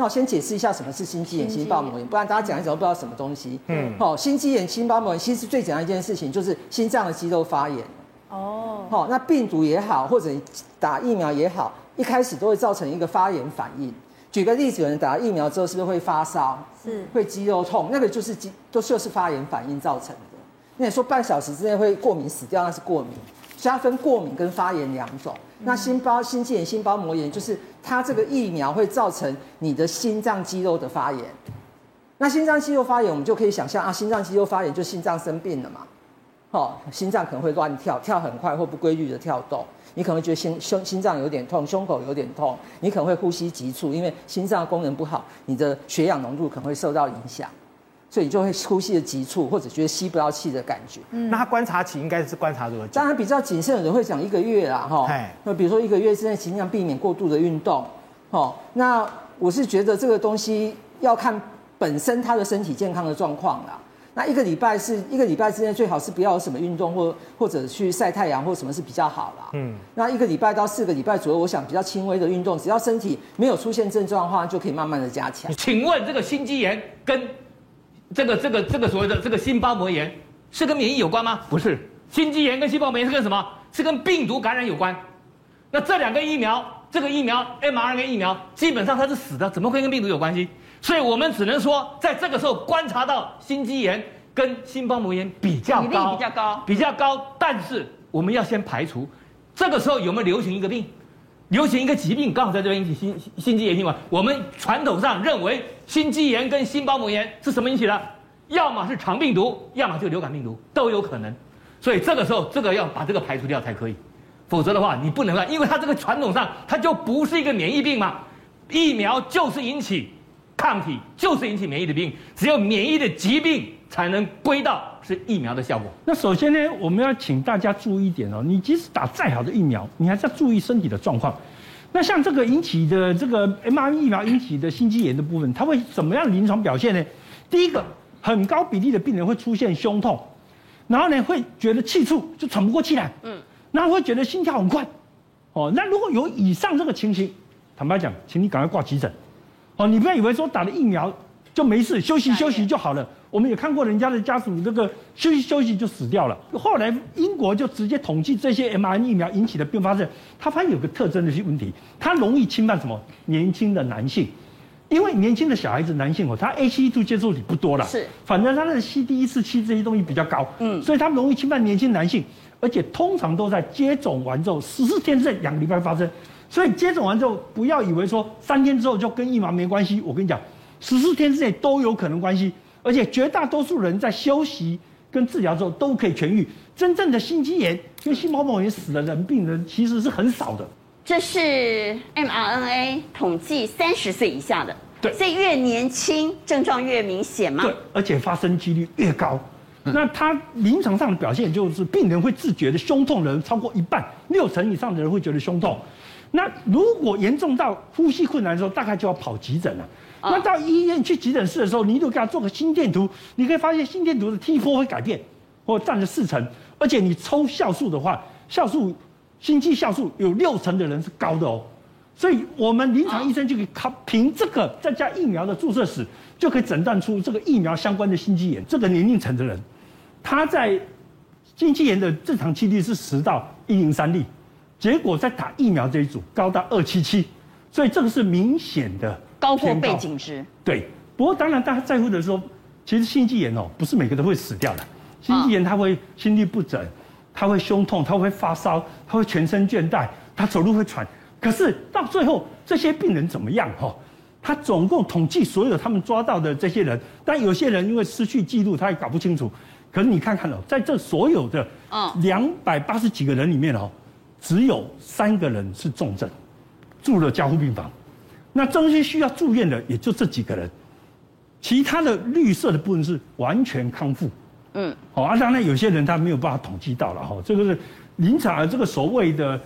那我先解释一下什么是心肌炎、心包膜炎，不然大家讲一讲都不知道什么东西。嗯，好，心肌炎、心包膜炎其实最简单一件事情就是心脏的肌肉发炎。哦，好，那病毒也好，或者打疫苗也好，一开始都会造成一个发炎反应。举个例子，有人打了疫苗之后是不是会发烧？是，会肌肉痛，那个就是肌都就是发炎反应造成的。那你说半小时之内会过敏死掉，那是过敏。加分过敏跟发炎两种。那心包心肌炎、心包膜炎就是它这个疫苗会造成你的心脏肌肉的发炎。那心脏肌肉发炎，我们就可以想象啊，心脏肌肉发炎就心脏生病了嘛。哦，心脏可能会乱跳，跳很快或不规律的跳动。你可能会觉得心胸心脏有点痛，胸口有点痛。你可能会呼吸急促，因为心脏功能不好，你的血氧浓度可能会受到影响。所以你就会呼吸的急促，或者觉得吸不到气的感觉。嗯，那他观察期应该是观察多久？当然比较谨慎的人会讲一个月啦，哈。那比如说一个月之内尽量避免过度的运动。哦，那我是觉得这个东西要看本身他的身体健康的状况啦。那一个礼拜是一个礼拜之内最好是不要有什么运动或或者去晒太阳或什么是比较好啦。嗯，那一个礼拜到四个礼拜左右，我想比较轻微的运动，只要身体没有出现症状的话，就可以慢慢的加强。请问这个心肌炎跟这个这个这个所谓的这个心包膜炎是跟免疫有关吗？不是，心肌炎跟心包膜炎是跟什么？是跟病毒感染有关。那这两个疫苗，这个疫苗 mRNA 疫苗基本上它是死的，怎么会跟病毒有关系？所以我们只能说，在这个时候观察到心肌炎跟心包膜炎比较高，比较高，比较高。但是我们要先排除，这个时候有没有流行一个病？流行一个疾病刚好在这边引起心心肌炎性嘛？我们传统上认为心肌炎跟心包膜炎是什么引起的？要么是肠病毒，要么就流感病毒，都有可能。所以这个时候这个要把这个排除掉才可以，否则的话你不能啊，因为它这个传统上它就不是一个免疫病嘛。疫苗就是引起抗体，就是引起免疫的病，只有免疫的疾病才能归到是疫苗的效果。那首先呢，我们要请大家注意一点哦，你即使打再好的疫苗，你还是要注意身体的状况。那像这个引起的这个 mRNA 疫苗引起的心肌炎的部分，它会怎么样临床表现呢？第一个，很高比例的病人会出现胸痛，然后呢会觉得气促，就喘不过气来，嗯，然后会觉得心跳很快，哦，那如果有以上这个情形，坦白讲，请你赶快挂急诊，哦，你不要以为说打了疫苗就没事，休息休息就好了。我们也看过人家的家属，这个休息休息就死掉了。后来英国就直接统计这些 mRNA 疫苗引起的并发症，他发现有个特征的些问题，它容易侵犯什么？年轻的男性，因为年轻的小孩子男性哦，他 ACE2 接受体不多了，是，反正他的 CD147 这些东西比较高，嗯，所以他们容易侵犯年轻男性，而且通常都在接种完之后十四天至两个礼拜发生，所以接种完之后不要以为说三天之后就跟疫苗没关系，我跟你讲，十四天之内都有可能关系。而且绝大多数人在休息跟治疗之后都可以痊愈。真正的心肌炎跟心包膜炎死的人病人其实是很少的。这是 mRNA 统计三十岁以下的，对，所以越年轻症状越明显嘛。对，而且发生几率越高。嗯、那他临床上的表现就是病人会自觉的胸痛的人超过一半，六成以上的人会觉得胸痛。那如果严重到呼吸困难的时候，大概就要跑急诊了。那到医院去急诊室的时候，你如果给他做个心电图，你可以发现心电图的 T 波会改变，或占了四成，而且你抽酵素的话，酵素心肌酵素有六成的人是高的哦，所以我们临床医生就可以靠凭这个再加疫苗的注射史，就可以诊断出这个疫苗相关的心肌炎。这个年龄层的人，他在心肌炎的正常几率是十到一零三例，结果在打疫苗这一组高达二七七，所以这个是明显的。高过背景值，对。不过当然，大家在乎的是说，其实心肌炎哦，不是每个都会死掉的。心肌炎它会心律不整，它会胸痛，它会发烧，它会全身倦怠，它走路会喘。可是到最后，这些病人怎么样？哈，他总共统计所有他们抓到的这些人，但有些人因为失去记录，他也搞不清楚。可是你看看哦，在这所有的两百八十几个人里面哦，只有三个人是重症，住了加护病房。那中心需要住院的也就这几个人，其他的绿色的部分是完全康复。嗯，好啊，当然有些人他没有办法统计到了哈，这个是临场的这个所谓的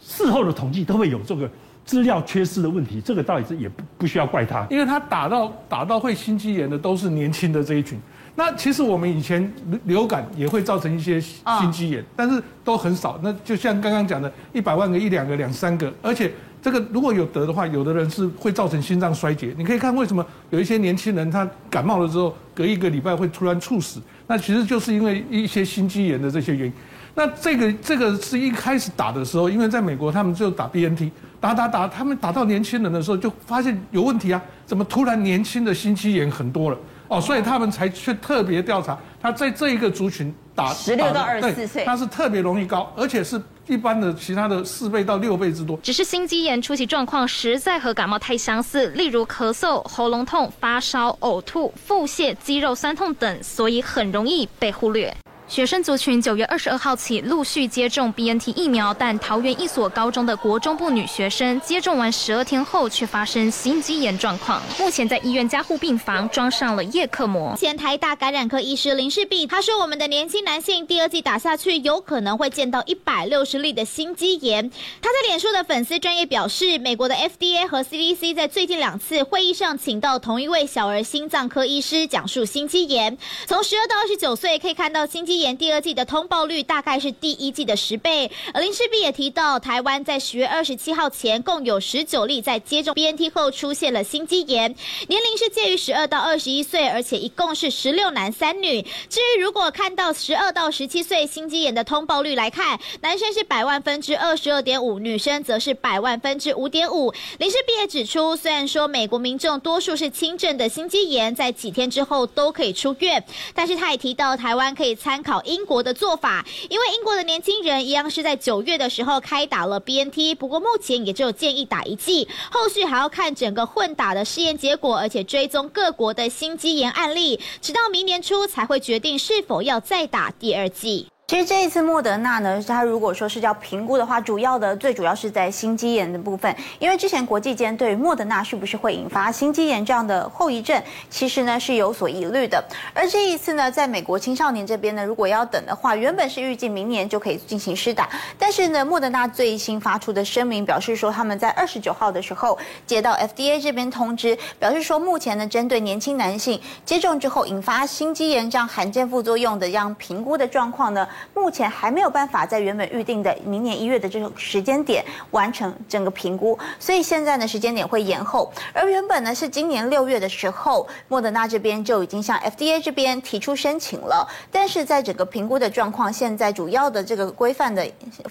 事后的统计都会有这个资料缺失的问题，这个倒也是也不不需要怪他，因为他打到打到会心肌炎的都是年轻的这一群。那其实我们以前流感也会造成一些心肌炎，但是都很少。那就像刚刚讲的，一百万个、一两个、两三个，而且这个如果有得的话，有的人是会造成心脏衰竭。你可以看为什么有一些年轻人他感冒了之后，隔一个礼拜会突然猝死，那其实就是因为一些心肌炎的这些原因。那这个这个是一开始打的时候，因为在美国他们就打 BNT，打打打，他们打到年轻人的时候就发现有问题啊，怎么突然年轻的心肌炎很多了？哦，所以他们才去特别调查，他在这一个族群打十六到二十四岁，他是特别容易高，而且是一般的其他的四倍到六倍之多。只是心肌炎初期状况实在和感冒太相似，例如咳嗽、喉咙痛、发烧、呕吐、腹泻、肌肉酸痛等，所以很容易被忽略。学生族群九月二十二号起陆续接种 BNT 疫苗，但桃园一所高中的国中部女学生接种完十二天后，却发生心肌炎状况，目前在医院加护病房装上了叶克膜。前台大感染科医师林世碧他说：“我们的年轻男性第二季打下去，有可能会见到一百六十例的心肌炎。”他在脸书的粉丝专业表示，美国的 FDA 和 CDC 在最近两次会议上，请到同一位小儿心脏科医师讲述心肌炎。从十二到二十九岁可以看到心肌炎第二季的通报率大概是第一季的十倍。而林世璧也提到，台湾在十月二十七号前共有十九例在接种 BNT 后出现了心肌炎，年龄是介于十二到二十一岁，而且一共是十六男三女。至于如果看到十二到十七岁心肌炎的通报率来看，男生是百万分之二十二点五，女生则是百万分之五点五。林世璧也指出，虽然说美国民众多数是轻症的心肌炎，在几天之后都可以出院，但是他也提到台湾可以参考英国的做法，因为英国的年轻人一样是在九月的时候开打了 BNT，不过目前也只有建议打一剂，后续还要看整个混打的试验结果，而且追踪各国的心肌炎案例，直到明年初才会决定是否要再打第二剂。其实这一次莫德纳呢，它如果说是要评估的话，主要的最主要是在心肌炎的部分，因为之前国际间对于莫德纳是不是会引发心肌炎这样的后遗症，其实呢是有所疑虑的。而这一次呢，在美国青少年这边呢，如果要等的话，原本是预计明年就可以进行施打，但是呢，莫德纳最新发出的声明表示说，他们在二十九号的时候接到 FDA 这边通知，表示说目前呢，针对年轻男性接种之后引发心肌炎这样罕见副作用的这样评估的状况呢。目前还没有办法在原本预定的明年一月的这个时间点完成整个评估，所以现在呢，时间点会延后。而原本呢是今年六月的时候，莫德纳这边就已经向 FDA 这边提出申请了，但是在整个评估的状况，现在主要的这个规范的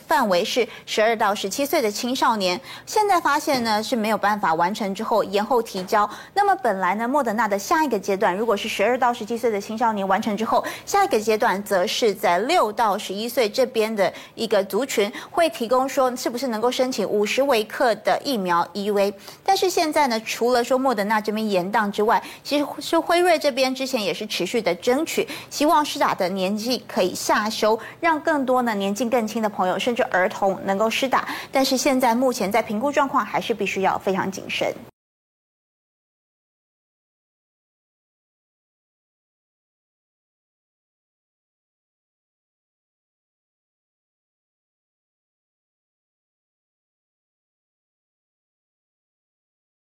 范围是十二到十七岁的青少年，现在发现呢是没有办法完成之后延后提交。那么本来呢，莫德纳的下一个阶段，如果是十二到十七岁的青少年完成之后，下一个阶段则是在六到十一岁这边的一个族群会提供说，是不是能够申请五十微克的疫苗 EUA？但是现在呢，除了说莫德纳这边延宕之外，其实是辉瑞这边之前也是持续的争取，希望施打的年纪可以下修，让更多呢年纪更轻的朋友甚至儿童能够施打。但是现在目前在评估状况还是必须要非常谨慎。